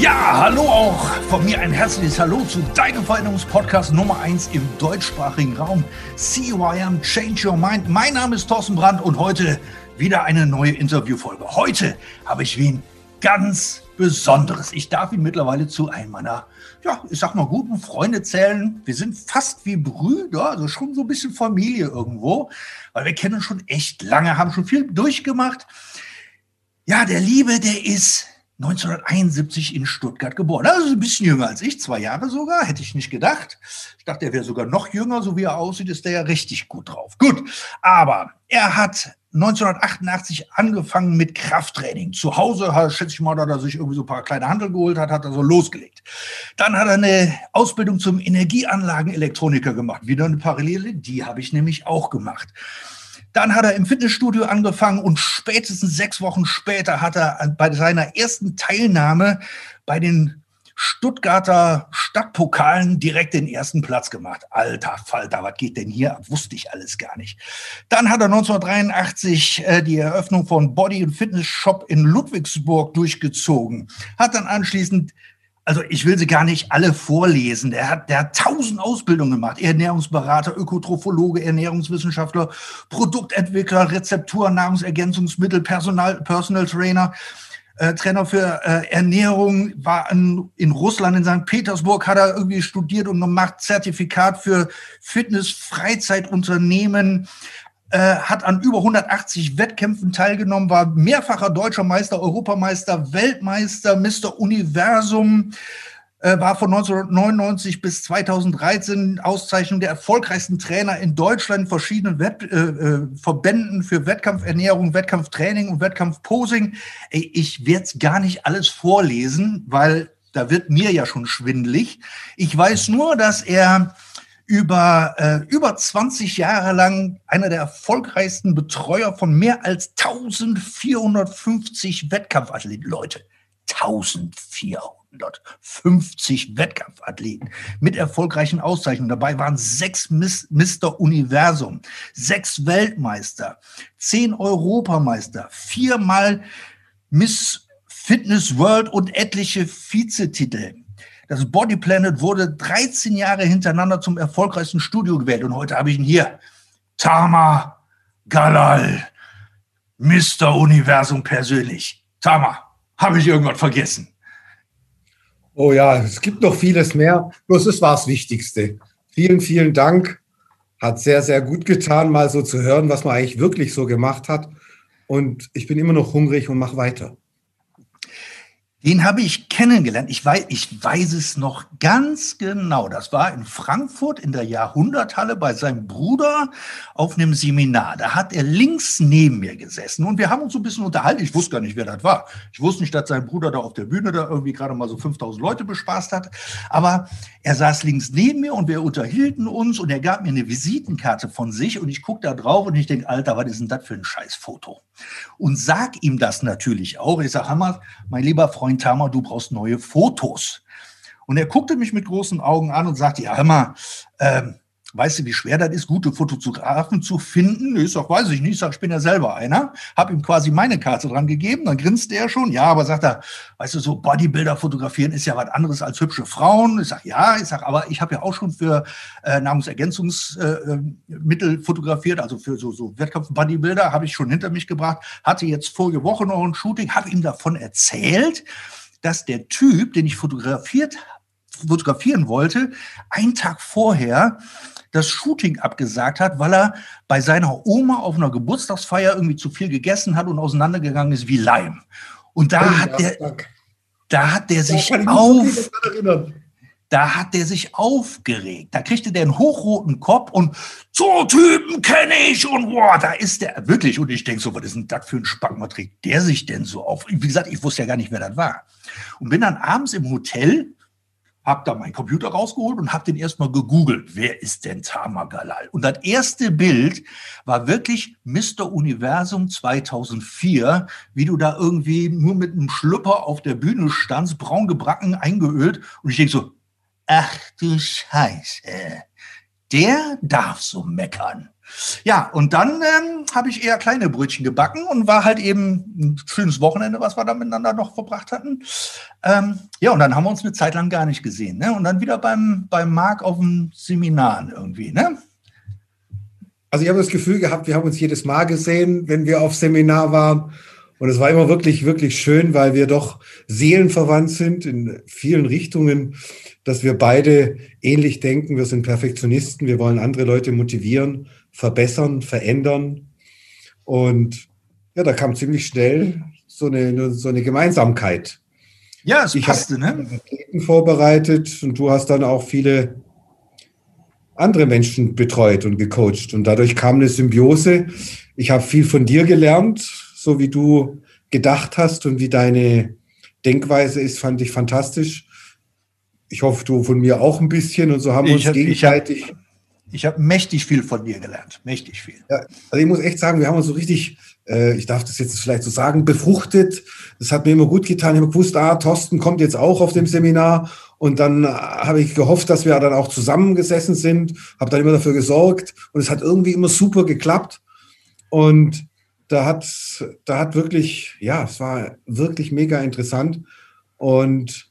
Ja, hallo auch von mir ein herzliches Hallo zu deinem Veränderungspodcast Nummer 1 im deutschsprachigen Raum. CYM Change Your Mind. Mein Name ist Thorsten Brandt und heute wieder eine neue Interviewfolge. Heute habe ich wen ganz Besonderes. Ich darf ihn mittlerweile zu einem meiner, ja, ich sag mal, guten Freunde zählen. Wir sind fast wie Brüder, also schon so ein bisschen Familie irgendwo, weil wir kennen schon echt lange, haben schon viel durchgemacht. Ja, der Liebe, der ist 1971 in Stuttgart geboren. Also ein bisschen jünger als ich, zwei Jahre sogar, hätte ich nicht gedacht. Ich dachte, er wäre sogar noch jünger, so wie er aussieht, ist er ja richtig gut drauf. Gut, aber er hat 1988 angefangen mit Krafttraining. Zu Hause, schätze ich mal, da er sich irgendwie so ein paar kleine Handel geholt hat, hat er so losgelegt. Dann hat er eine Ausbildung zum Energieanlagenelektroniker gemacht. Wieder eine Parallele, die habe ich nämlich auch gemacht. Dann hat er im Fitnessstudio angefangen und spätestens sechs Wochen später hat er bei seiner ersten Teilnahme bei den Stuttgarter Stadtpokalen direkt den ersten Platz gemacht. Alter Falter, was geht denn hier ab? Wusste ich alles gar nicht. Dann hat er 1983 äh, die Eröffnung von Body- und Fitness Shop in Ludwigsburg durchgezogen. Hat dann anschließend also ich will sie gar nicht alle vorlesen. Der hat, der hat tausend Ausbildungen gemacht. Ernährungsberater, Ökotrophologe, Ernährungswissenschaftler, Produktentwickler, Rezeptur, Nahrungsergänzungsmittel, Personal, Personal Trainer, äh, Trainer für äh, Ernährung, war in, in Russland, in St. Petersburg, hat er irgendwie studiert und gemacht, Zertifikat für Fitness, Freizeitunternehmen, äh, hat an über 180 Wettkämpfen teilgenommen, war mehrfacher deutscher Meister, Europameister, Weltmeister, Mr. Universum, äh, war von 1999 bis 2013 Auszeichnung der erfolgreichsten Trainer in Deutschland verschiedenen Wett, äh, äh, Verbänden für Wettkampfernährung, Wettkampftraining und Wettkampfposing. Ey, ich werde es gar nicht alles vorlesen, weil da wird mir ja schon schwindlig. Ich weiß nur, dass er über äh, über 20 Jahre lang einer der erfolgreichsten Betreuer von mehr als 1450 Wettkampfathleten. Leute, 1450 Wettkampfathleten mit erfolgreichen Auszeichnungen. Dabei waren sechs Mr. Universum, sechs Weltmeister, zehn Europameister, viermal Miss Fitness World und etliche Vizetitel. Das Body Planet wurde 13 Jahre hintereinander zum erfolgreichsten Studio gewählt. Und heute habe ich ihn hier. Tama Galal, Mr. Universum persönlich. Tama, habe ich irgendwas vergessen? Oh ja, es gibt noch vieles mehr. Bloß es war das Wichtigste. Vielen, vielen Dank. Hat sehr, sehr gut getan, mal so zu hören, was man eigentlich wirklich so gemacht hat. Und ich bin immer noch hungrig und mache weiter. Den habe ich kennengelernt. Ich weiß, ich weiß es noch ganz genau. Das war in Frankfurt in der Jahrhunderthalle bei seinem Bruder auf einem Seminar. Da hat er links neben mir gesessen und wir haben uns so ein bisschen unterhalten. Ich wusste gar nicht, wer das war. Ich wusste nicht, dass sein Bruder da auf der Bühne da irgendwie gerade mal so 5000 Leute bespaßt hat. Aber er saß links neben mir und wir unterhielten uns und er gab mir eine Visitenkarte von sich und ich gucke da drauf und ich denke, Alter, was ist denn das für ein Scheißfoto? Und sag ihm das natürlich auch. Ich sage, Hammer, mein lieber Freund, Freund Tama, du brauchst neue Fotos. Und er guckte mich mit großen Augen an und sagte, ja, hör mal, ähm, weißt du, wie schwer das ist, gute Fotografen zu finden? Ich sag, weiß ich nicht. Ich sag, ich bin ja selber einer. Hab ihm quasi meine Karte dran gegeben. Dann grinste er schon. Ja, aber sagt er, weißt du, so Bodybuilder fotografieren ist ja was anderes als hübsche Frauen. Ich sag, ja. Ich sag, aber ich habe ja auch schon für äh, Nahrungsergänzungsmittel äh, fotografiert, also für so, so Wettkampf-Bodybuilder habe ich schon hinter mich gebracht. Hatte jetzt vorige Woche noch ein Shooting, habe ihm davon erzählt, dass der Typ, den ich fotografiert fotografieren wollte, einen Tag vorher das Shooting abgesagt hat, weil er bei seiner Oma auf einer Geburtstagsfeier irgendwie zu viel gegessen hat und auseinandergegangen ist wie Leim. Und da oh, hat der, da hat der sich auf, da hat der sich aufgeregt. Da kriegte der einen hochroten Kopf und so Typen kenne ich und boah, da ist der wirklich. Und ich denke so, was ist denn das für ein Spack? Was trägt der sich denn so auf? Wie gesagt, ich wusste ja gar nicht, wer das war. Und bin dann abends im Hotel habe da meinen Computer rausgeholt und habe den erstmal gegoogelt. Wer ist denn Tamar Galal? Und das erste Bild war wirklich Mr. Universum 2004, wie du da irgendwie nur mit einem Schlüpper auf der Bühne standst, braun gebracken, eingeölt. Und ich denke so, ach du Scheiße, der darf so meckern. Ja, und dann ähm, habe ich eher kleine Brötchen gebacken und war halt eben ein schönes Wochenende, was wir da miteinander noch verbracht hatten. Ähm, ja, und dann haben wir uns eine Zeit lang gar nicht gesehen. Ne? Und dann wieder beim, beim Marc auf dem Seminar irgendwie. Ne? Also ich habe das Gefühl gehabt, wir haben uns jedes Mal gesehen, wenn wir auf Seminar waren. Und es war immer wirklich, wirklich schön, weil wir doch seelenverwandt sind in vielen Richtungen, dass wir beide ähnlich denken. Wir sind Perfektionisten, wir wollen andere Leute motivieren verbessern, verändern. Und ja, da kam ziemlich schnell so eine, so eine Gemeinsamkeit. Ja, es ich passte, ne? vorbereitet und du hast dann auch viele andere Menschen betreut und gecoacht. Und dadurch kam eine Symbiose. Ich habe viel von dir gelernt, so wie du gedacht hast und wie deine Denkweise ist, fand ich fantastisch. Ich hoffe, du von mir auch ein bisschen und so haben wir uns hab, gegenseitig. Ich hab, ich habe mächtig viel von dir gelernt, mächtig viel. Ja, also ich muss echt sagen, wir haben uns so richtig, äh, ich darf das jetzt vielleicht so sagen, befruchtet. Das hat mir immer gut getan. Ich habe gewusst, ah, Thorsten kommt jetzt auch auf dem Seminar. Und dann äh, habe ich gehofft, dass wir dann auch zusammengesessen sind, habe dann immer dafür gesorgt. Und es hat irgendwie immer super geklappt. Und da hat, da hat wirklich, ja, es war wirklich mega interessant. Und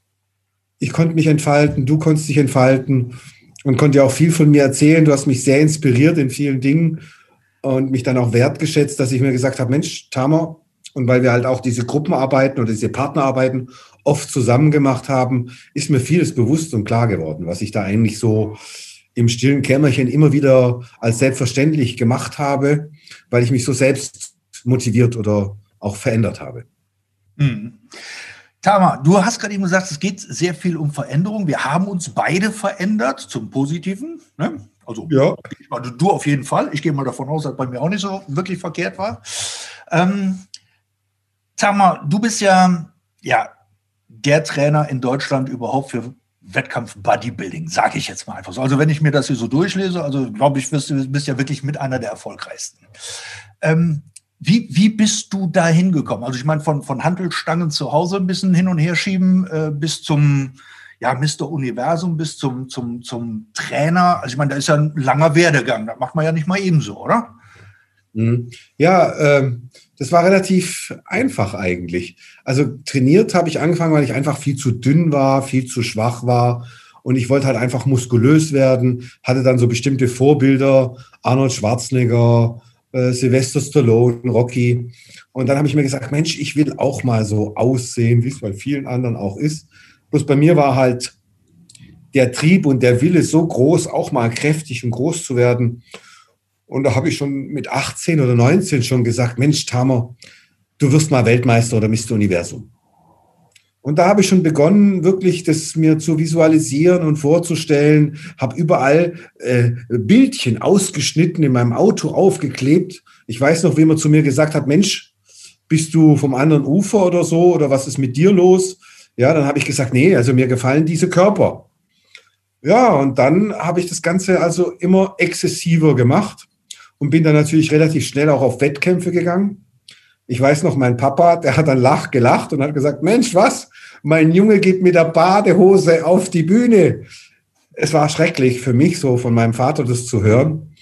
ich konnte mich entfalten, du konntest dich entfalten und konnte ja auch viel von mir erzählen. Du hast mich sehr inspiriert in vielen Dingen und mich dann auch wertgeschätzt, dass ich mir gesagt habe, Mensch, Tamer, und weil wir halt auch diese Gruppenarbeiten oder diese Partnerarbeiten oft zusammen gemacht haben, ist mir vieles bewusst und klar geworden, was ich da eigentlich so im stillen Kämmerchen immer wieder als selbstverständlich gemacht habe, weil ich mich so selbst motiviert oder auch verändert habe. Mhm. Tama, du hast gerade eben gesagt, es geht sehr viel um Veränderung. Wir haben uns beide verändert zum Positiven. Ne? Also ja. Also du auf jeden Fall. Ich gehe mal davon aus, dass bei mir auch nicht so wirklich verkehrt war. Ähm, Tama, du bist ja, ja der Trainer in Deutschland überhaupt für Wettkampf Bodybuilding, sage ich jetzt mal einfach so. Also wenn ich mir das hier so durchlese, also glaube ich, bist du bist ja wirklich mit einer der erfolgreichsten. Ähm, wie, wie bist du da hingekommen? Also ich meine, von, von Handelstangen zu Hause ein bisschen hin und her schieben äh, bis zum ja, Mr. Universum, bis zum, zum, zum Trainer. Also ich meine, da ist ja ein langer Werdegang. Das macht man ja nicht mal ebenso, oder? Mhm. Ja, äh, das war relativ einfach eigentlich. Also trainiert habe ich angefangen, weil ich einfach viel zu dünn war, viel zu schwach war. Und ich wollte halt einfach muskulös werden, hatte dann so bestimmte Vorbilder, Arnold Schwarzenegger, äh, Sylvester Stallone, Rocky. Und dann habe ich mir gesagt, Mensch, ich will auch mal so aussehen, wie es bei vielen anderen auch ist. Bloß bei mir war halt der Trieb und der Wille so groß, auch mal kräftig und groß zu werden. Und da habe ich schon mit 18 oder 19 schon gesagt, Mensch, Tamer, du wirst mal Weltmeister oder Mr. Universum. Und da habe ich schon begonnen, wirklich das mir zu visualisieren und vorzustellen, habe überall äh, Bildchen ausgeschnitten in meinem Auto aufgeklebt. Ich weiß noch, wie man zu mir gesagt hat, Mensch, bist du vom anderen Ufer oder so oder was ist mit dir los? Ja, dann habe ich gesagt, nee, also mir gefallen diese Körper. Ja, und dann habe ich das Ganze also immer exzessiver gemacht und bin dann natürlich relativ schnell auch auf Wettkämpfe gegangen. Ich weiß noch, mein Papa, der hat dann lach gelacht und hat gesagt, Mensch, was? Mein Junge geht mit der Badehose auf die Bühne. Es war schrecklich für mich, so von meinem Vater das zu hören.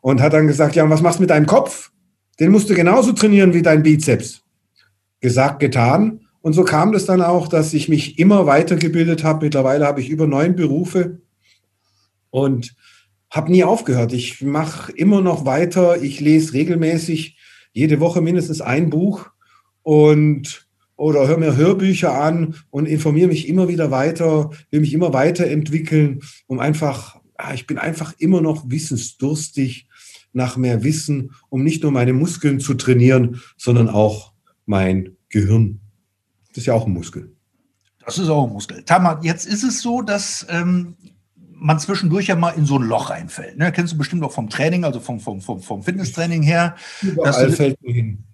Und hat dann gesagt, ja, und was machst du mit deinem Kopf? Den musst du genauso trainieren wie dein Bizeps. Gesagt, getan. Und so kam das dann auch, dass ich mich immer weitergebildet habe. Mittlerweile habe ich über neun Berufe und habe nie aufgehört. Ich mache immer noch weiter. Ich lese regelmäßig jede Woche mindestens ein Buch und oder höre mir Hörbücher an und informiere mich immer wieder weiter, will mich immer weiterentwickeln, um einfach, ah, ich bin einfach immer noch wissensdurstig nach mehr Wissen, um nicht nur meine Muskeln zu trainieren, sondern auch mein Gehirn. Das ist ja auch ein Muskel. Das ist auch ein Muskel. Tamar, jetzt ist es so, dass ähm, man zwischendurch ja mal in so ein Loch reinfällt. Ne? Kennst du bestimmt auch vom Training, also vom, vom, vom, vom Fitnesstraining her. Überall fällt man hin.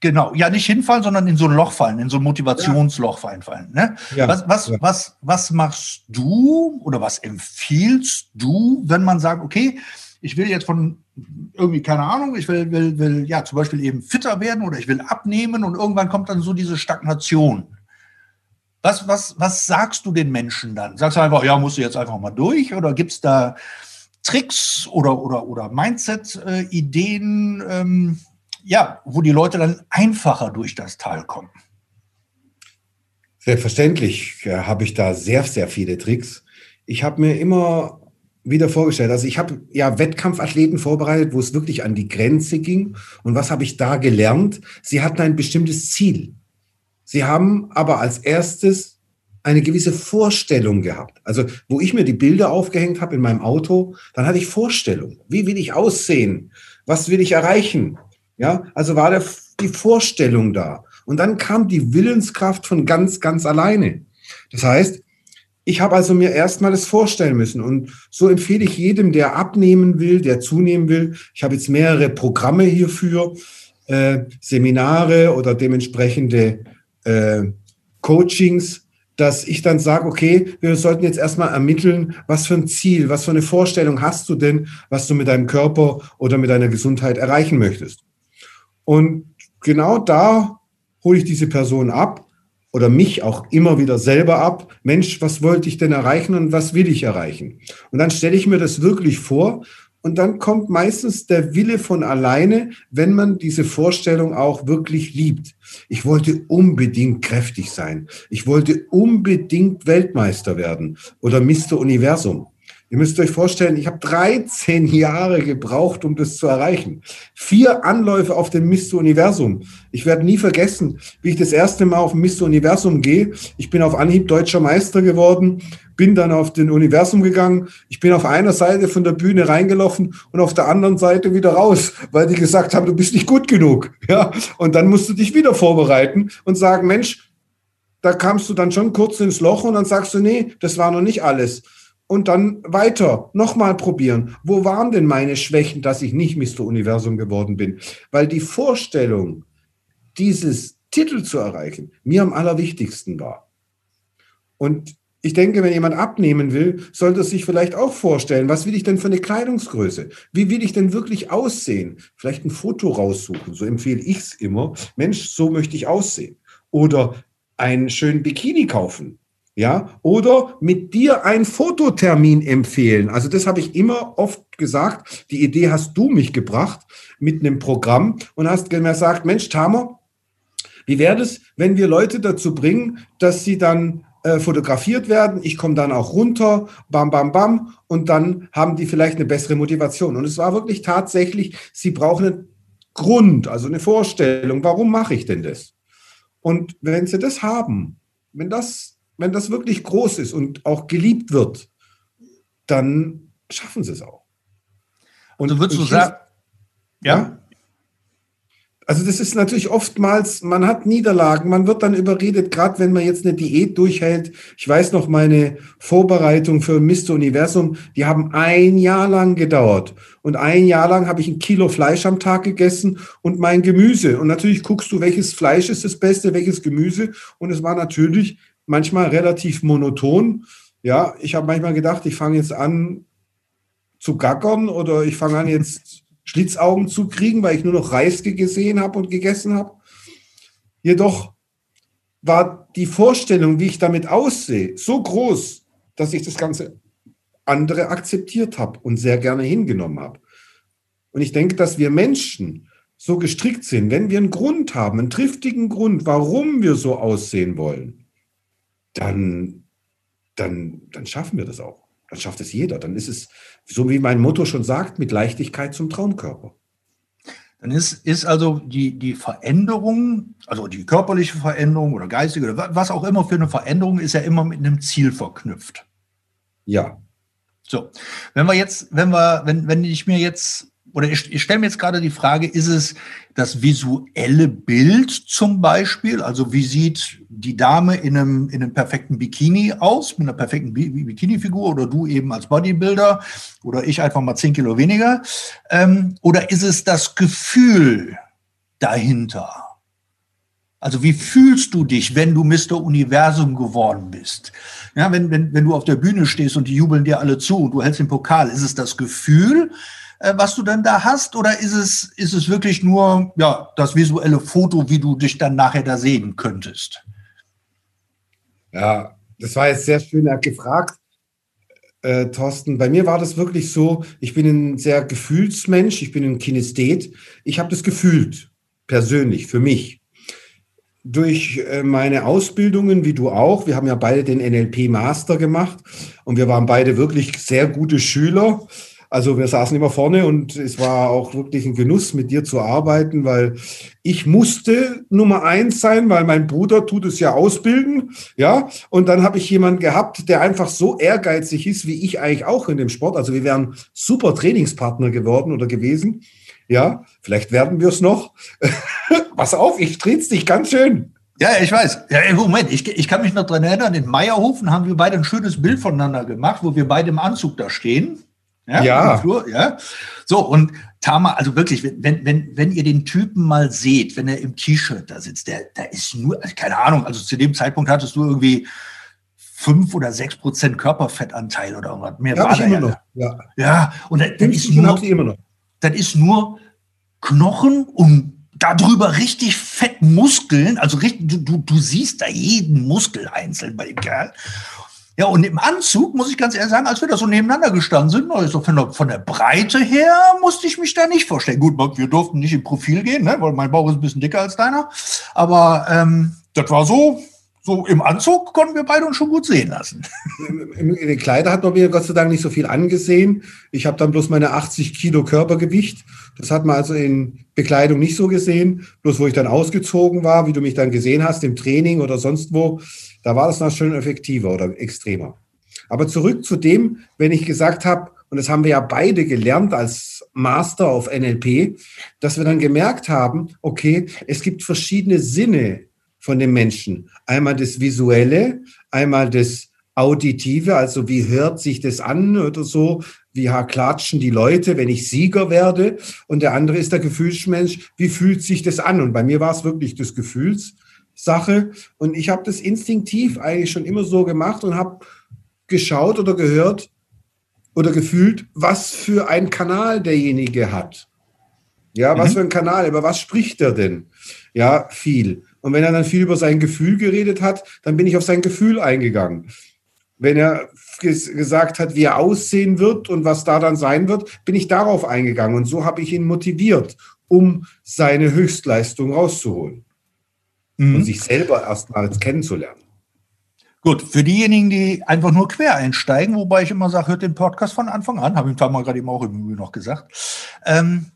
Genau, ja, nicht hinfallen, sondern in so ein Loch fallen, in so ein Motivationsloch ja. fallen. Ne? Ja. Was, was, ja. was, was machst du oder was empfiehlst du, wenn man sagt, okay, ich will jetzt von irgendwie, keine Ahnung, ich will, will, will ja zum Beispiel eben fitter werden oder ich will abnehmen und irgendwann kommt dann so diese Stagnation. Was, was, was sagst du den Menschen dann? Sagst du einfach, ja, musst du jetzt einfach mal durch oder gibt es da Tricks oder, oder, oder Mindset-Ideen, ähm, ja, wo die Leute dann einfacher durch das Tal kommen? Selbstverständlich äh, habe ich da sehr, sehr viele Tricks. Ich habe mir immer wieder vorgestellt. Also ich habe ja Wettkampfathleten vorbereitet, wo es wirklich an die Grenze ging. Und was habe ich da gelernt? Sie hatten ein bestimmtes Ziel. Sie haben aber als erstes eine gewisse Vorstellung gehabt. Also wo ich mir die Bilder aufgehängt habe in meinem Auto, dann hatte ich Vorstellung. Wie will ich aussehen? Was will ich erreichen? Ja, also war der, die Vorstellung da. Und dann kam die Willenskraft von ganz, ganz alleine. Das heißt, ich habe also mir erstmal das vorstellen müssen. Und so empfehle ich jedem, der abnehmen will, der zunehmen will. Ich habe jetzt mehrere Programme hierfür, äh, Seminare oder dementsprechende äh, Coachings, dass ich dann sage, okay, wir sollten jetzt erstmal ermitteln, was für ein Ziel, was für eine Vorstellung hast du denn, was du mit deinem Körper oder mit deiner Gesundheit erreichen möchtest. Und genau da hole ich diese Person ab oder mich auch immer wieder selber ab, Mensch, was wollte ich denn erreichen und was will ich erreichen? Und dann stelle ich mir das wirklich vor und dann kommt meistens der Wille von alleine, wenn man diese Vorstellung auch wirklich liebt. Ich wollte unbedingt kräftig sein. Ich wollte unbedingt Weltmeister werden oder Mr. Universum. Ihr müsst euch vorstellen, ich habe 13 Jahre gebraucht, um das zu erreichen. Vier Anläufe auf dem Mr. Universum. Ich werde nie vergessen, wie ich das erste Mal auf Mr. Universum gehe. Ich bin auf Anhieb deutscher Meister geworden, bin dann auf den Universum gegangen. Ich bin auf einer Seite von der Bühne reingelaufen und auf der anderen Seite wieder raus, weil die gesagt haben, du bist nicht gut genug. Ja, und dann musst du dich wieder vorbereiten und sagen, Mensch, da kamst du dann schon kurz ins Loch und dann sagst du, nee, das war noch nicht alles und dann weiter, nochmal probieren. Wo waren denn meine Schwächen, dass ich nicht Mr. Universum geworden bin? Weil die Vorstellung, dieses Titel zu erreichen, mir am allerwichtigsten war. Und ich denke, wenn jemand abnehmen will, sollte er sich vielleicht auch vorstellen, was will ich denn für eine Kleidungsgröße? Wie will ich denn wirklich aussehen? Vielleicht ein Foto raussuchen, so empfehle ich es immer. Mensch, so möchte ich aussehen. Oder einen schönen Bikini kaufen ja, oder mit dir einen Fototermin empfehlen. Also das habe ich immer oft gesagt. Die Idee hast du mich gebracht mit einem Programm und hast mir gesagt, Mensch, Tamer, wie wäre es, wenn wir Leute dazu bringen, dass sie dann äh, fotografiert werden, ich komme dann auch runter, bam, bam, bam, und dann haben die vielleicht eine bessere Motivation. Und es war wirklich tatsächlich, sie brauchen einen Grund, also eine Vorstellung, warum mache ich denn das? Und wenn sie das haben, wenn das wenn das wirklich groß ist und auch geliebt wird, dann schaffen sie es auch. Und, und würdest du sagen, ja? ja? Also das ist natürlich oftmals, man hat Niederlagen, man wird dann überredet, gerade wenn man jetzt eine Diät durchhält. Ich weiß noch, meine Vorbereitung für Mr. Universum, die haben ein Jahr lang gedauert. Und ein Jahr lang habe ich ein Kilo Fleisch am Tag gegessen und mein Gemüse. Und natürlich guckst du, welches Fleisch ist das Beste, welches Gemüse. Und es war natürlich manchmal relativ monoton. Ja, ich habe manchmal gedacht, ich fange jetzt an zu gackern oder ich fange an jetzt Schlitzaugen zu kriegen, weil ich nur noch Reis gesehen habe und gegessen habe. Jedoch war die Vorstellung, wie ich damit aussehe, so groß, dass ich das Ganze andere akzeptiert habe und sehr gerne hingenommen habe. Und ich denke, dass wir Menschen so gestrickt sind, wenn wir einen Grund haben, einen triftigen Grund, warum wir so aussehen wollen, dann, dann, dann schaffen wir das auch. Dann schafft es jeder. Dann ist es, so wie mein Motto schon sagt, mit Leichtigkeit zum Traumkörper. Dann ist, ist also die, die Veränderung, also die körperliche Veränderung oder geistige oder was auch immer für eine Veränderung, ist ja immer mit einem Ziel verknüpft. Ja. So, wenn wir jetzt, wenn wir, wenn, wenn ich mir jetzt oder ich, ich stelle mir jetzt gerade die Frage, ist es das visuelle Bild zum Beispiel? Also wie sieht die Dame in einem, in einem perfekten Bikini aus, mit einer perfekten Bikini-Figur oder du eben als Bodybuilder oder ich einfach mal zehn Kilo weniger? Ähm, oder ist es das Gefühl dahinter? Also wie fühlst du dich, wenn du Mr. Universum geworden bist? Ja, wenn, wenn, wenn du auf der Bühne stehst und die jubeln dir alle zu und du hältst den Pokal, ist es das Gefühl, äh, was du dann da hast, oder ist es, ist es wirklich nur ja, das visuelle Foto, wie du dich dann nachher da sehen könntest? Ja, das war jetzt sehr schön gefragt, äh, Thorsten. Bei mir war das wirklich so, ich bin ein sehr Gefühlsmensch, ich bin ein Kinesthet. Ich habe das gefühlt, persönlich, für mich durch äh, meine Ausbildungen, wie du auch, wir haben ja beide den NLP-Master gemacht und wir waren beide wirklich sehr gute Schüler. Also wir saßen immer vorne und es war auch wirklich ein Genuss, mit dir zu arbeiten, weil ich musste Nummer eins sein, weil mein Bruder tut es ja ausbilden, ja. Und dann habe ich jemanden gehabt, der einfach so ehrgeizig ist, wie ich eigentlich auch in dem Sport. Also wir wären super Trainingspartner geworden oder gewesen. Ja, vielleicht werden wir es noch. Pass auf, ich trete dich ganz schön. Ja, ich weiß. Ja, Moment, ich, ich kann mich noch dran erinnern, in Meierhofen haben wir beide ein schönes Bild voneinander gemacht, wo wir beide im Anzug da stehen. Ja. ja. Flur, ja. So, und Tama, also wirklich, wenn, wenn, wenn ihr den Typen mal seht, wenn er im T-Shirt da sitzt, der, der ist nur, also keine Ahnung, also zu dem Zeitpunkt hattest du irgendwie fünf oder sechs Prozent Körperfettanteil oder irgendwas. Mehr ja, war ich immer ja. noch. Ja, ja und das ist nur, immer noch. das ist nur Knochen und darüber richtig fett Muskeln, also richtig, du, du, du siehst da jeden Muskel einzeln bei dem Kerl. Ja, und im Anzug, muss ich ganz ehrlich sagen, als wir da so nebeneinander gestanden sind, also von der, von der Breite her musste ich mich da nicht vorstellen. Gut, wir durften nicht im Profil gehen, ne, weil mein Bauch ist ein bisschen dicker als deiner. Aber ähm, das war so, so im Anzug konnten wir beide uns schon gut sehen lassen. In den Kleider hat man mir Gott sei Dank nicht so viel angesehen. Ich habe dann bloß meine 80 Kilo Körpergewicht. Das hat man also in Bekleidung nicht so gesehen. Bloß wo ich dann ausgezogen war, wie du mich dann gesehen hast, im Training oder sonst wo, da war das noch schön effektiver oder extremer. Aber zurück zu dem, wenn ich gesagt habe, und das haben wir ja beide gelernt als Master auf NLP, dass wir dann gemerkt haben, okay, es gibt verschiedene Sinne von dem Menschen. Einmal das Visuelle, einmal das Auditive, also wie hört sich das an oder so, wie klatschen die Leute, wenn ich Sieger werde. Und der andere ist der Gefühlsmensch, wie fühlt sich das an? Und bei mir war es wirklich das Gefühlssache. Und ich habe das instinktiv eigentlich schon immer so gemacht und habe geschaut oder gehört oder gefühlt, was für ein Kanal derjenige hat. Ja, was mhm. für ein Kanal, über was spricht er denn? Ja, viel. Und wenn er dann viel über sein Gefühl geredet hat, dann bin ich auf sein Gefühl eingegangen. Wenn er gesagt hat, wie er aussehen wird und was da dann sein wird, bin ich darauf eingegangen. Und so habe ich ihn motiviert, um seine Höchstleistung rauszuholen. Mhm. Und sich selber erstmals kennenzulernen. Gut, für diejenigen, die einfach nur quer einsteigen, wobei ich immer sage, hört den Podcast von Anfang an, habe ich mal gerade eben auch im Übrigen noch gesagt. Ähm,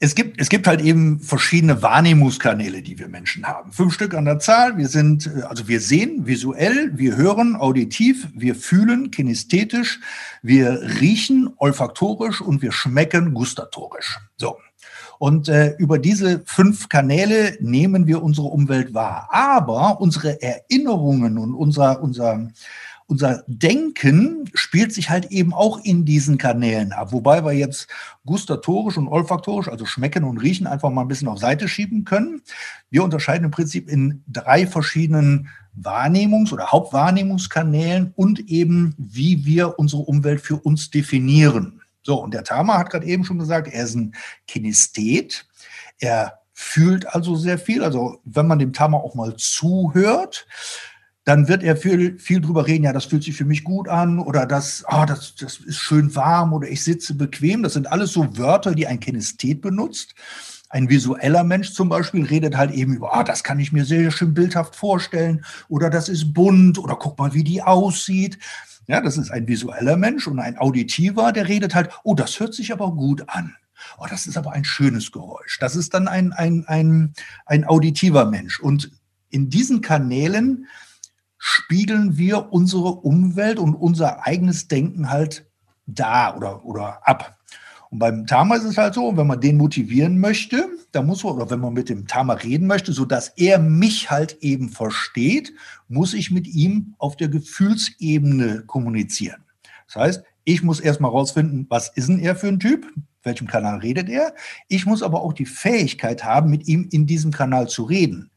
es gibt, es gibt halt eben verschiedene Wahrnehmungskanäle, die wir Menschen haben. Fünf Stück an der Zahl. Wir sind, äh, also wir sehen visuell, wir hören auditiv, wir fühlen kinästhetisch, wir riechen olfaktorisch und wir schmecken gustatorisch. So. Und äh, über diese fünf Kanäle nehmen wir unsere Umwelt wahr. Aber unsere Erinnerungen und unser, unser, unser Denken spielt sich halt eben auch in diesen Kanälen ab. Wobei wir jetzt gustatorisch und olfaktorisch, also schmecken und riechen, einfach mal ein bisschen auf Seite schieben können. Wir unterscheiden im Prinzip in drei verschiedenen Wahrnehmungs- oder Hauptwahrnehmungskanälen und eben, wie wir unsere Umwelt für uns definieren. So, und der Tama hat gerade eben schon gesagt, er ist ein Kinesthet. Er fühlt also sehr viel. Also, wenn man dem Tama auch mal zuhört, dann wird er viel, viel drüber reden, ja, das fühlt sich für mich gut an oder das, ah, das, das ist schön warm oder ich sitze bequem. Das sind alles so Wörter, die ein Kinesthet benutzt. Ein visueller Mensch zum Beispiel redet halt eben über, ah, das kann ich mir sehr schön bildhaft vorstellen oder das ist bunt oder guck mal, wie die aussieht. Ja, das ist ein visueller Mensch und ein auditiver, der redet halt, oh, das hört sich aber gut an. Oh, das ist aber ein schönes Geräusch. Das ist dann ein, ein, ein, ein auditiver Mensch. Und in diesen Kanälen spiegeln wir unsere Umwelt und unser eigenes Denken halt da oder, oder ab. Und beim Tama ist es halt so, wenn man den motivieren möchte, dann muss man, oder wenn man mit dem Tama reden möchte, so dass er mich halt eben versteht, muss ich mit ihm auf der Gefühlsebene kommunizieren. Das heißt, ich muss erstmal rausfinden, was ist denn er für ein Typ? Welchem Kanal redet er? Ich muss aber auch die Fähigkeit haben, mit ihm in diesem Kanal zu reden.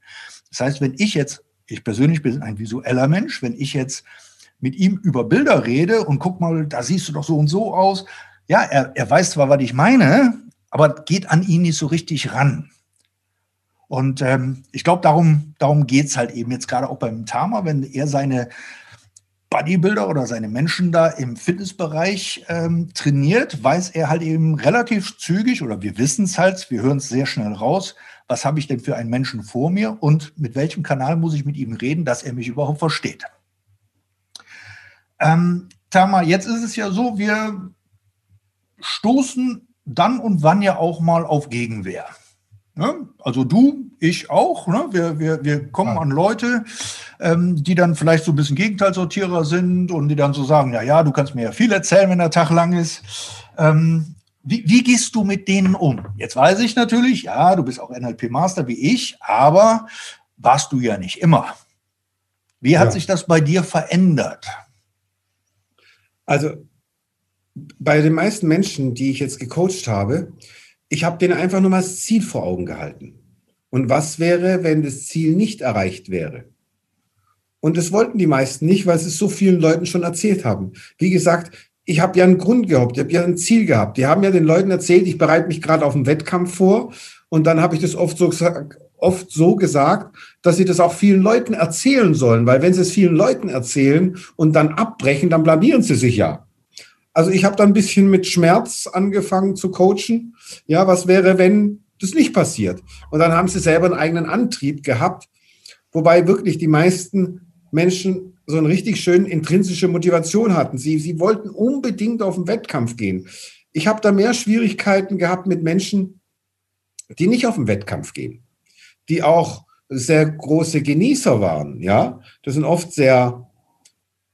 Das heißt, wenn ich jetzt, ich persönlich bin ein visueller Mensch, wenn ich jetzt mit ihm über Bilder rede und guck mal, da siehst du doch so und so aus. Ja, er, er weiß zwar, was ich meine, aber geht an ihn nicht so richtig ran. Und ähm, ich glaube, darum, darum geht's halt eben jetzt gerade auch beim Tama, wenn er seine Bodybuilder oder seine Menschen da im Fitnessbereich ähm, trainiert, weiß er halt eben relativ zügig oder wir wissen es halt, wir hören es sehr schnell raus, was habe ich denn für einen Menschen vor mir und mit welchem Kanal muss ich mit ihm reden, dass er mich überhaupt versteht. Ähm, Tama, jetzt ist es ja so, wir stoßen dann und wann ja auch mal auf Gegenwehr. Ne? Also du, ich auch. Ne? Wir, wir, wir kommen an Leute, ähm, die dann vielleicht so ein bisschen Gegenteilsortierer sind und die dann so sagen, ja, ja, du kannst mir ja viel erzählen, wenn der Tag lang ist. Ähm, wie, wie gehst du mit denen um? Jetzt weiß ich natürlich, ja, du bist auch NLP-Master wie ich, aber warst du ja nicht immer. Wie hat ja. sich das bei dir verändert? Also bei den meisten Menschen, die ich jetzt gecoacht habe, ich habe denen einfach nur mal das Ziel vor Augen gehalten. Und was wäre, wenn das Ziel nicht erreicht wäre? Und das wollten die meisten nicht, weil sie es so vielen Leuten schon erzählt haben. Wie gesagt, ich habe ja einen Grund gehabt, ich habe ja ein Ziel gehabt. Die haben ja den Leuten erzählt, ich bereite mich gerade auf einen Wettkampf vor. Und dann habe ich das oft so, oft so gesagt, dass sie das auch vielen Leuten erzählen sollen. Weil wenn sie es vielen Leuten erzählen und dann abbrechen, dann blamieren sie sich ja. Also ich habe da ein bisschen mit Schmerz angefangen zu coachen. Ja, was wäre, wenn das nicht passiert? Und dann haben sie selber einen eigenen Antrieb gehabt, wobei wirklich die meisten Menschen so eine richtig schön intrinsische Motivation hatten. Sie, sie wollten unbedingt auf den Wettkampf gehen. Ich habe da mehr Schwierigkeiten gehabt mit Menschen, die nicht auf den Wettkampf gehen, die auch sehr große Genießer waren. Ja, das sind oft sehr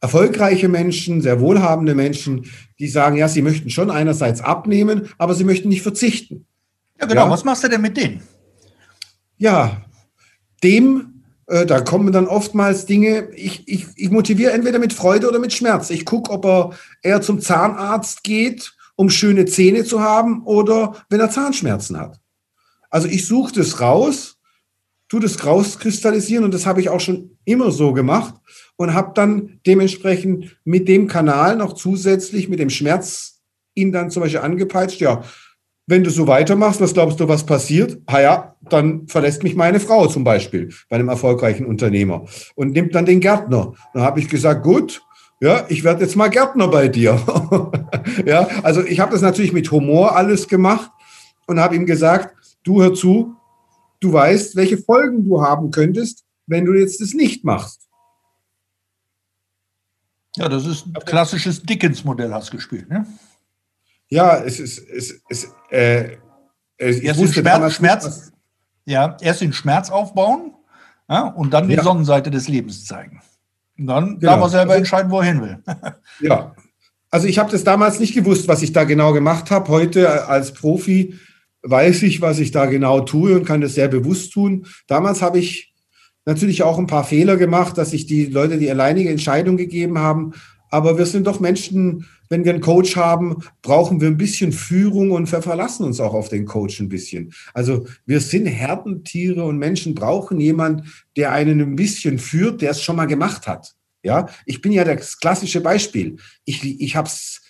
erfolgreiche Menschen, sehr wohlhabende Menschen, die sagen, ja, sie möchten schon einerseits abnehmen, aber sie möchten nicht verzichten. Ja, genau. Ja? Was machst du denn mit denen? Ja, dem, äh, da kommen dann oftmals Dinge, ich, ich, ich motiviere entweder mit Freude oder mit Schmerz. Ich gucke, ob er eher zum Zahnarzt geht, um schöne Zähne zu haben oder wenn er Zahnschmerzen hat. Also ich suche das raus, tu das rauskristallisieren und das habe ich auch schon immer so gemacht und habe dann dementsprechend mit dem Kanal noch zusätzlich mit dem Schmerz ihn dann zum Beispiel angepeitscht, ja, wenn du so weitermachst, was glaubst du, was passiert? Ha ja, dann verlässt mich meine Frau zum Beispiel bei einem erfolgreichen Unternehmer und nimmt dann den Gärtner. Dann habe ich gesagt, gut, ja, ich werde jetzt mal Gärtner bei dir. ja, also ich habe das natürlich mit Humor alles gemacht und habe ihm gesagt, du hör zu, du weißt, welche Folgen du haben könntest, wenn du jetzt das nicht machst. Ja, das ist ein klassisches Dickens-Modell, hast du gespielt, ne? Ja, es ist, es, es, äh, ich erst wusste den Schmerz, Schmerz ja, erst den Schmerz aufbauen ja, und dann die ja. Sonnenseite des Lebens zeigen. Und dann genau. darf er selber also entscheiden, wo er hin will. ja, also ich habe das damals nicht gewusst, was ich da genau gemacht habe. Heute als Profi weiß ich, was ich da genau tue und kann das sehr bewusst tun. Damals habe ich natürlich auch ein paar Fehler gemacht, dass sich die Leute die alleinige Entscheidung gegeben haben. Aber wir sind doch Menschen, wenn wir einen Coach haben, brauchen wir ein bisschen Führung und wir verlassen uns auch auf den Coach ein bisschen. Also wir sind Herdentiere und Menschen brauchen jemand, der einen ein bisschen führt, der es schon mal gemacht hat. Ja, ich bin ja das klassische Beispiel. Ich, ich habe es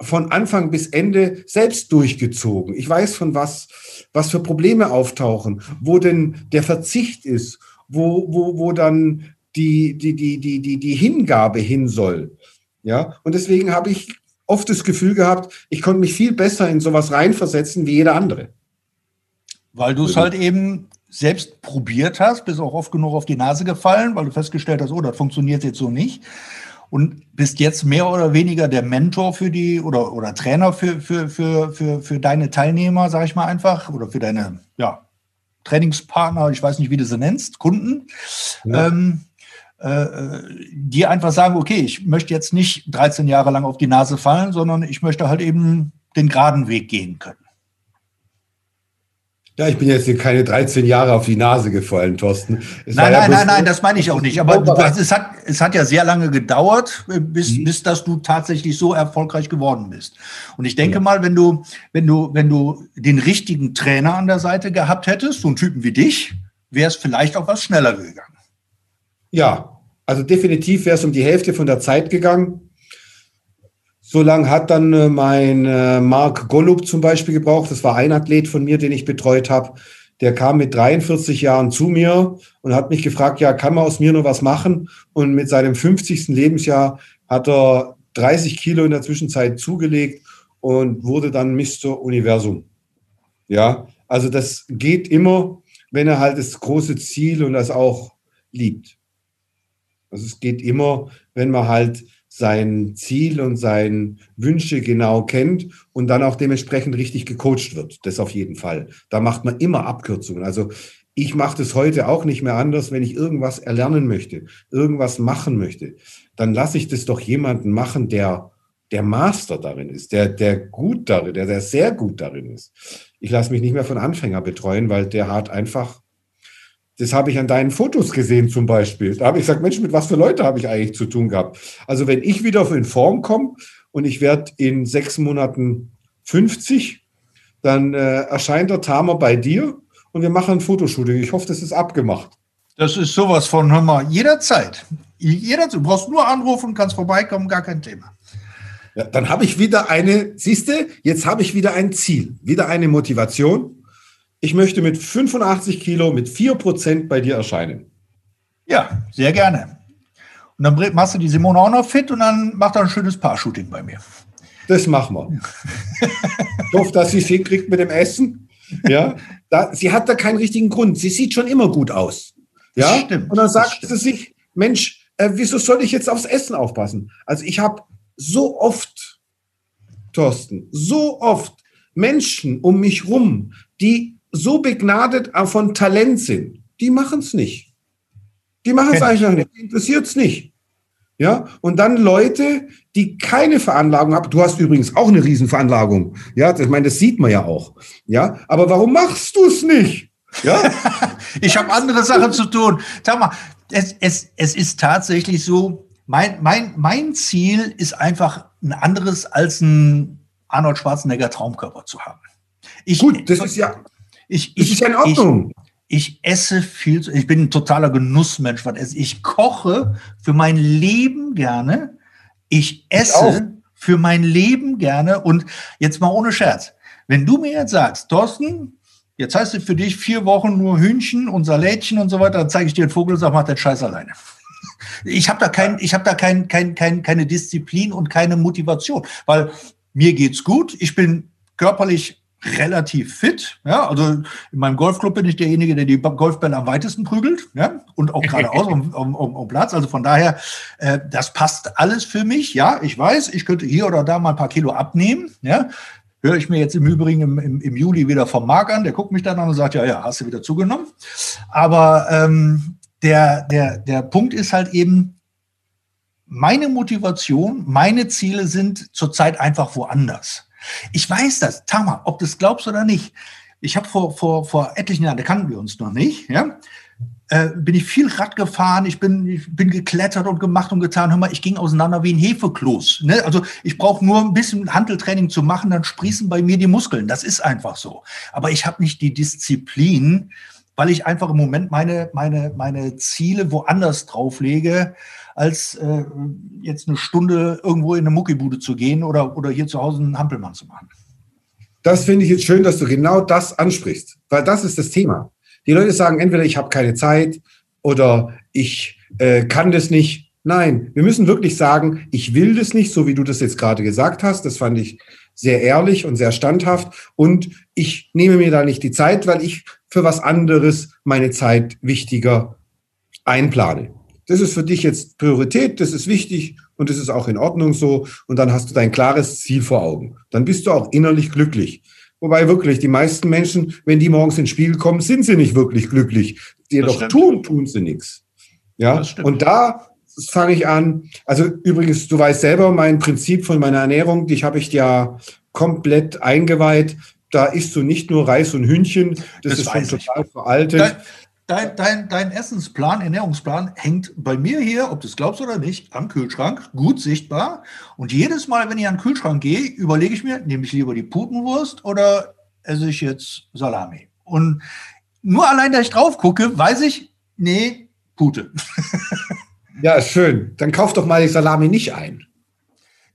von Anfang bis Ende selbst durchgezogen. Ich weiß von was, was für Probleme auftauchen, wo denn der Verzicht ist wo, wo, wo dann die, die, die, die, die, die Hingabe hin soll. Ja, und deswegen habe ich oft das Gefühl gehabt, ich konnte mich viel besser in sowas reinversetzen wie jeder andere. Weil du es halt eben selbst probiert hast, bist auch oft genug auf die Nase gefallen, weil du festgestellt hast, oh, das funktioniert jetzt so nicht. Und bist jetzt mehr oder weniger der Mentor für die oder, oder Trainer für, für, für, für, für deine Teilnehmer, sage ich mal einfach, oder für deine ja, Trainingspartner, ich weiß nicht, wie du sie nennst, Kunden, ja. ähm, äh, die einfach sagen, okay, ich möchte jetzt nicht 13 Jahre lang auf die Nase fallen, sondern ich möchte halt eben den geraden Weg gehen können. Ja, ich bin jetzt keine 13 Jahre auf die Nase gefallen, Thorsten. Es nein, nein, nein, nein, das meine ich auch nicht. Aber es hat, es hat ja sehr lange gedauert, bis, mhm. bis dass du tatsächlich so erfolgreich geworden bist. Und ich denke ja. mal, wenn du, wenn du, wenn du den richtigen Trainer an der Seite gehabt hättest, so einen Typen wie dich, wäre es vielleicht auch was schneller gegangen. Ja, also definitiv wäre es um die Hälfte von der Zeit gegangen. So lange hat dann äh, mein äh, Mark Golub zum Beispiel gebraucht. Das war ein Athlet von mir, den ich betreut habe. Der kam mit 43 Jahren zu mir und hat mich gefragt, ja, kann man aus mir noch was machen? Und mit seinem 50. Lebensjahr hat er 30 Kilo in der Zwischenzeit zugelegt und wurde dann Mr. Universum. Ja, also das geht immer, wenn er halt das große Ziel und das auch liebt. Also es geht immer, wenn man halt sein Ziel und seine Wünsche genau kennt und dann auch dementsprechend richtig gecoacht wird. Das auf jeden Fall. Da macht man immer Abkürzungen. Also ich mache das heute auch nicht mehr anders, wenn ich irgendwas erlernen möchte, irgendwas machen möchte, dann lasse ich das doch jemanden machen, der der Master darin ist, der der gut darin, der der sehr gut darin ist. Ich lasse mich nicht mehr von Anfänger betreuen, weil der hat einfach das habe ich an deinen Fotos gesehen zum Beispiel. Da habe ich gesagt, Mensch, mit was für Leute habe ich eigentlich zu tun gehabt? Also wenn ich wieder in Form komme und ich werde in sechs Monaten 50, dann äh, erscheint der Tamer bei dir und wir machen ein Fotoshooting. Ich hoffe, das ist abgemacht. Das ist sowas von, hör mal, jederzeit. Jederzeit. Du brauchst nur anrufen, kannst vorbeikommen, gar kein Thema. Ja, dann habe ich wieder eine, siehst du, jetzt habe ich wieder ein Ziel, wieder eine Motivation ich möchte mit 85 Kilo mit 4% bei dir erscheinen. Ja, sehr gerne. Und dann machst du die Simone auch noch fit und dann macht er ein schönes Paar-Shooting bei mir. Das machen wir. ich hoffe, dass sie es hinkriegt mit dem Essen. Ja, da, sie hat da keinen richtigen Grund. Sie sieht schon immer gut aus. Ja, stimmt, und dann sagt sie sich, Mensch, äh, wieso soll ich jetzt aufs Essen aufpassen? Also ich habe so oft, Thorsten, so oft Menschen um mich rum, die so begnadet von Talent sind, die machen es nicht. Die machen es eigentlich noch nicht. Interessiert es nicht. Ja, und dann Leute, die keine Veranlagung haben. Du hast übrigens auch eine Riesenveranlagung. Ja, ich meine, das sieht man ja auch. Ja, aber warum machst du es nicht? Ja, ich habe andere Sachen zu tun. Sag mal, es, es, es ist tatsächlich so, mein, mein, mein Ziel ist einfach ein anderes als ein Arnold Schwarzenegger Traumkörper zu haben. Ich, Gut, das ist ja, ich, ich, ist ja in Ordnung. Ich, ich esse viel, zu, ich bin ein totaler Genussmensch, was esse. Ich koche für mein Leben gerne. Ich esse für mein Leben gerne. Und jetzt mal ohne Scherz. Wenn du mir jetzt sagst, Thorsten, jetzt heißt es für dich vier Wochen nur Hühnchen und Salätchen und so weiter, dann zeige ich dir einen Vogel und sag, mach den Scheiß alleine. Ich habe da kein, ich habe da kein, kein, kein, keine Disziplin und keine Motivation, weil mir geht's gut. Ich bin körperlich relativ fit. Ja, also in meinem Golfclub bin ich derjenige, der die Golfbälle am weitesten prügelt, ja, und auch geradeaus um, um, um, Platz. Also von daher, äh, das passt alles für mich. Ja, ich weiß, ich könnte hier oder da mal ein paar Kilo abnehmen. Ja, höre ich mir jetzt im Übrigen im, im, im Juli wieder vom Marc an. Der guckt mich dann an und sagt, ja, ja, hast du wieder zugenommen. Aber ähm, der, der, der Punkt ist halt eben, meine Motivation, meine Ziele sind zurzeit einfach woanders. Ich weiß das, Tama, ob du es glaubst oder nicht. Ich habe vor, vor, vor etlichen Jahren, da kannten wir uns noch nicht, ja, äh, bin ich viel Rad gefahren, ich bin, ich bin geklettert und gemacht und getan. Hör mal, ich ging auseinander wie ein Hefekloß. Ne? Also ich brauche nur ein bisschen Handeltraining zu machen, dann sprießen bei mir die Muskeln. Das ist einfach so. Aber ich habe nicht die Disziplin, weil ich einfach im Moment meine, meine, meine Ziele woanders drauflege als äh, jetzt eine Stunde irgendwo in eine Muckibude zu gehen oder, oder hier zu Hause einen Hampelmann zu machen. Das finde ich jetzt schön, dass du genau das ansprichst, weil das ist das Thema. Die Leute sagen entweder, ich habe keine Zeit oder ich äh, kann das nicht. Nein, wir müssen wirklich sagen, ich will das nicht, so wie du das jetzt gerade gesagt hast. Das fand ich sehr ehrlich und sehr standhaft. Und ich nehme mir da nicht die Zeit, weil ich für was anderes meine Zeit wichtiger einplane das ist für dich jetzt Priorität, das ist wichtig und das ist auch in Ordnung so. Und dann hast du dein klares Ziel vor Augen. Dann bist du auch innerlich glücklich. Wobei wirklich die meisten Menschen, wenn die morgens ins Spiel kommen, sind sie nicht wirklich glücklich. Die doch tun, tun sie nichts. Ja, und da fange ich an. Also übrigens, du weißt selber, mein Prinzip von meiner Ernährung, die habe ich ja komplett eingeweiht. Da isst du nicht nur Reis und Hühnchen, das, das ist schon total veraltet. Da, Dein, dein, dein Essensplan, Ernährungsplan hängt bei mir hier, ob du es glaubst oder nicht, am Kühlschrank, gut sichtbar. Und jedes Mal, wenn ich an den Kühlschrank gehe, überlege ich mir, nehme ich lieber die Putenwurst oder esse ich jetzt Salami? Und nur allein, dass ich drauf gucke, weiß ich, nee, Pute. ja, schön. Dann kauf doch mal die Salami nicht ein.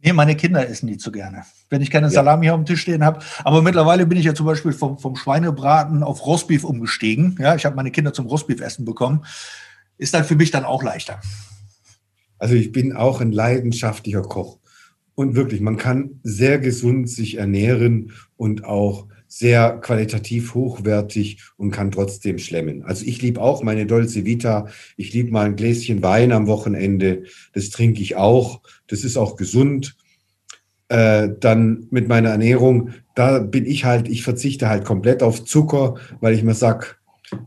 Nee, meine Kinder essen die zu gerne. Wenn ich keine ja. Salami hier auf dem Tisch stehen habe. Aber mittlerweile bin ich ja zum Beispiel vom, vom Schweinebraten auf Rostbeef umgestiegen. Ja, ich habe meine Kinder zum Rostbeef essen bekommen. Ist dann für mich dann auch leichter. Also ich bin auch ein leidenschaftlicher Koch. Und wirklich, man kann sehr gesund sich ernähren und auch sehr qualitativ hochwertig und kann trotzdem schlemmen. Also ich liebe auch meine Dolce Vita. Ich liebe mal ein Gläschen Wein am Wochenende. Das trinke ich auch. Das ist auch gesund. Äh, dann mit meiner Ernährung, da bin ich halt, ich verzichte halt komplett auf Zucker, weil ich mir sag,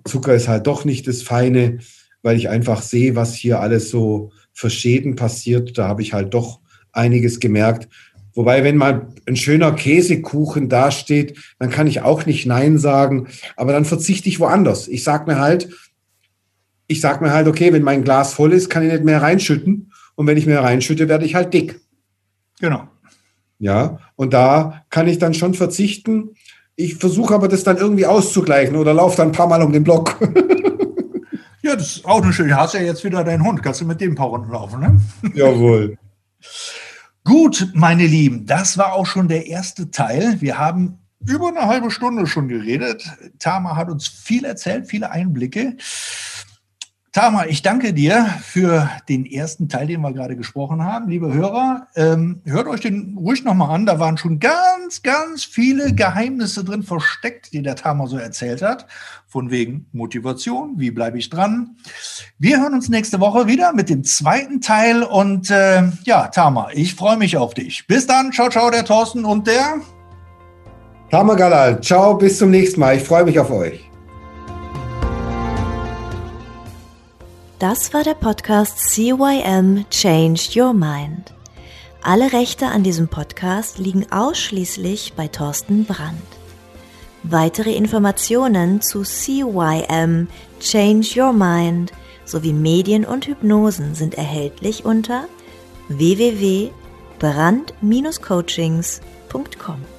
Zucker ist halt doch nicht das Feine, weil ich einfach sehe, was hier alles so für Schäden passiert. Da habe ich halt doch einiges gemerkt. Wobei, wenn mal ein schöner Käsekuchen dasteht, dann kann ich auch nicht Nein sagen, aber dann verzichte ich woanders. Ich sage mir halt, ich sage mir halt, okay, wenn mein Glas voll ist, kann ich nicht mehr reinschütten. Und wenn ich mehr reinschütte, werde ich halt dick. Genau. Ja, und da kann ich dann schon verzichten. Ich versuche aber das dann irgendwie auszugleichen oder laufe dann ein paar Mal um den Block. ja, das ist auch eine schöne. Du hast ja jetzt wieder deinen Hund. Kannst du mit dem ein paar Runden laufen, ne? Jawohl. Gut, meine Lieben, das war auch schon der erste Teil. Wir haben über eine halbe Stunde schon geredet. Tama hat uns viel erzählt, viele Einblicke. Tama, ich danke dir für den ersten Teil, den wir gerade gesprochen haben. Liebe Hörer, ähm, hört euch den ruhig nochmal an. Da waren schon ganz, ganz viele Geheimnisse drin versteckt, die der Tama so erzählt hat. Von wegen Motivation, wie bleibe ich dran? Wir hören uns nächste Woche wieder mit dem zweiten Teil. Und äh, ja, Tama, ich freue mich auf dich. Bis dann. Ciao, ciao, der Thorsten und der Tama Galal. Ciao, bis zum nächsten Mal. Ich freue mich auf euch. Das war der Podcast CYM Changed Your Mind. Alle Rechte an diesem Podcast liegen ausschließlich bei Thorsten Brandt. Weitere Informationen zu CYM Change Your Mind sowie Medien und Hypnosen sind erhältlich unter www.brand-coachings.com.